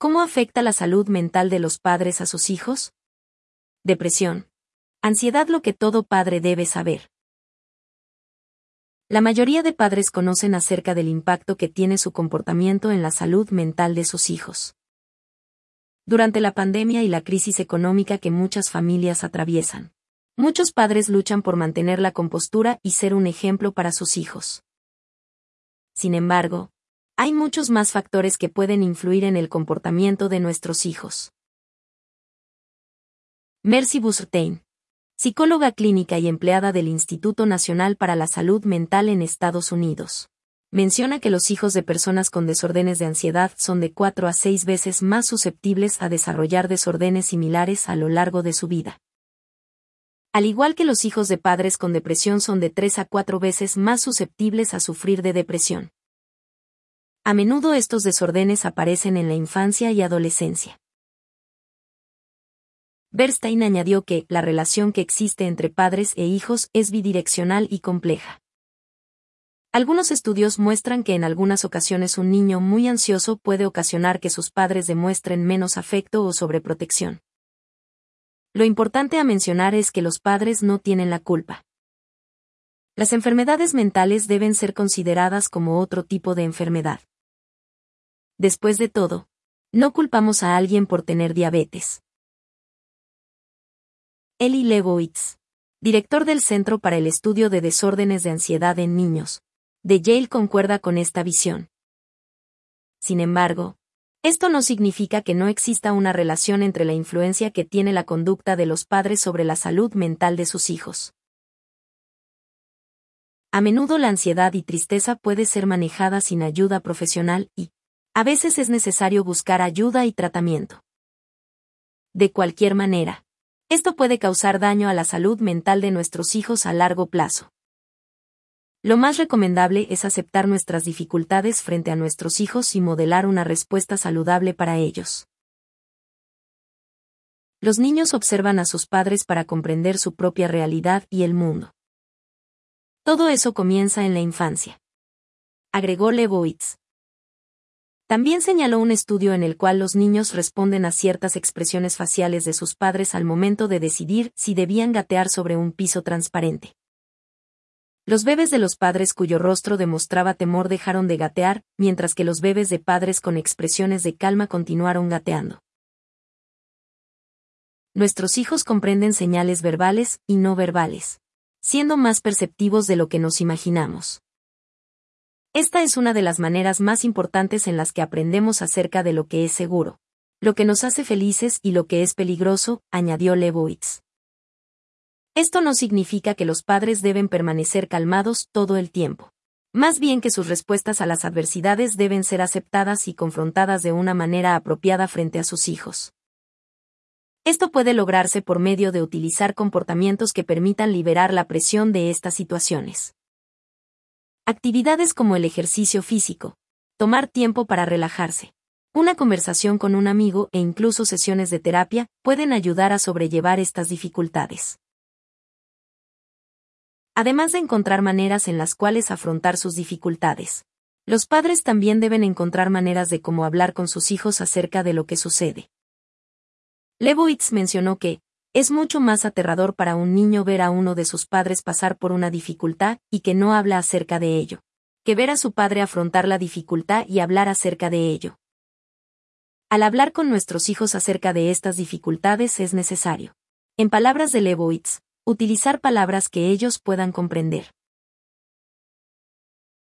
¿Cómo afecta la salud mental de los padres a sus hijos? Depresión. Ansiedad lo que todo padre debe saber. La mayoría de padres conocen acerca del impacto que tiene su comportamiento en la salud mental de sus hijos. Durante la pandemia y la crisis económica que muchas familias atraviesan, muchos padres luchan por mantener la compostura y ser un ejemplo para sus hijos. Sin embargo, hay muchos más factores que pueden influir en el comportamiento de nuestros hijos. Mercy Bustain psicóloga clínica y empleada del Instituto Nacional para la Salud Mental en Estados Unidos. Menciona que los hijos de personas con desórdenes de ansiedad son de 4 a 6 veces más susceptibles a desarrollar desórdenes similares a lo largo de su vida. Al igual que los hijos de padres con depresión son de 3 a 4 veces más susceptibles a sufrir de depresión. A menudo estos desórdenes aparecen en la infancia y adolescencia. Bernstein añadió que la relación que existe entre padres e hijos es bidireccional y compleja. Algunos estudios muestran que en algunas ocasiones un niño muy ansioso puede ocasionar que sus padres demuestren menos afecto o sobreprotección. Lo importante a mencionar es que los padres no tienen la culpa. Las enfermedades mentales deben ser consideradas como otro tipo de enfermedad. Después de todo, no culpamos a alguien por tener diabetes. Eli Lebowitz, director del Centro para el Estudio de Desórdenes de Ansiedad en Niños, de Yale concuerda con esta visión. Sin embargo, esto no significa que no exista una relación entre la influencia que tiene la conducta de los padres sobre la salud mental de sus hijos. A menudo la ansiedad y tristeza puede ser manejada sin ayuda profesional y, a veces es necesario buscar ayuda y tratamiento. De cualquier manera, esto puede causar daño a la salud mental de nuestros hijos a largo plazo. Lo más recomendable es aceptar nuestras dificultades frente a nuestros hijos y modelar una respuesta saludable para ellos. Los niños observan a sus padres para comprender su propia realidad y el mundo. Todo eso comienza en la infancia. Agregó Lebowitz. También señaló un estudio en el cual los niños responden a ciertas expresiones faciales de sus padres al momento de decidir si debían gatear sobre un piso transparente. Los bebés de los padres cuyo rostro demostraba temor dejaron de gatear, mientras que los bebés de padres con expresiones de calma continuaron gateando. Nuestros hijos comprenden señales verbales y no verbales, siendo más perceptivos de lo que nos imaginamos. Esta es una de las maneras más importantes en las que aprendemos acerca de lo que es seguro, lo que nos hace felices y lo que es peligroso, añadió Lebowitz. Esto no significa que los padres deben permanecer calmados todo el tiempo. Más bien que sus respuestas a las adversidades deben ser aceptadas y confrontadas de una manera apropiada frente a sus hijos. Esto puede lograrse por medio de utilizar comportamientos que permitan liberar la presión de estas situaciones. Actividades como el ejercicio físico, tomar tiempo para relajarse, una conversación con un amigo e incluso sesiones de terapia pueden ayudar a sobrellevar estas dificultades. Además de encontrar maneras en las cuales afrontar sus dificultades, los padres también deben encontrar maneras de cómo hablar con sus hijos acerca de lo que sucede. Lebowitz mencionó que, es mucho más aterrador para un niño ver a uno de sus padres pasar por una dificultad y que no habla acerca de ello, que ver a su padre afrontar la dificultad y hablar acerca de ello. Al hablar con nuestros hijos acerca de estas dificultades es necesario, en palabras de Lebowitz, utilizar palabras que ellos puedan comprender.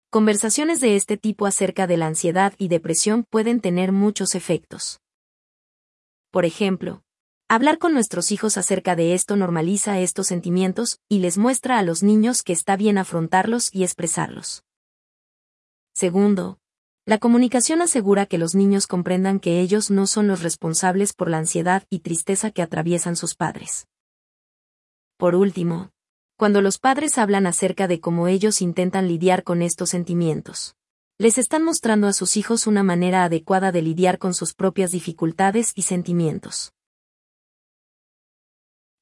Conversaciones de este tipo acerca de la ansiedad y depresión pueden tener muchos efectos. Por ejemplo, Hablar con nuestros hijos acerca de esto normaliza estos sentimientos y les muestra a los niños que está bien afrontarlos y expresarlos. Segundo, la comunicación asegura que los niños comprendan que ellos no son los responsables por la ansiedad y tristeza que atraviesan sus padres. Por último, cuando los padres hablan acerca de cómo ellos intentan lidiar con estos sentimientos, les están mostrando a sus hijos una manera adecuada de lidiar con sus propias dificultades y sentimientos.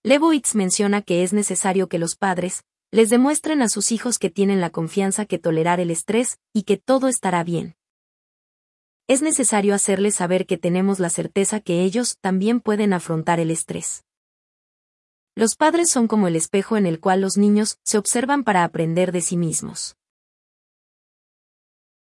Lebowitz menciona que es necesario que los padres les demuestren a sus hijos que tienen la confianza que tolerar el estrés y que todo estará bien. es necesario hacerles saber que tenemos la certeza que ellos también pueden afrontar el estrés. Los padres son como el espejo en el cual los niños se observan para aprender de sí mismos.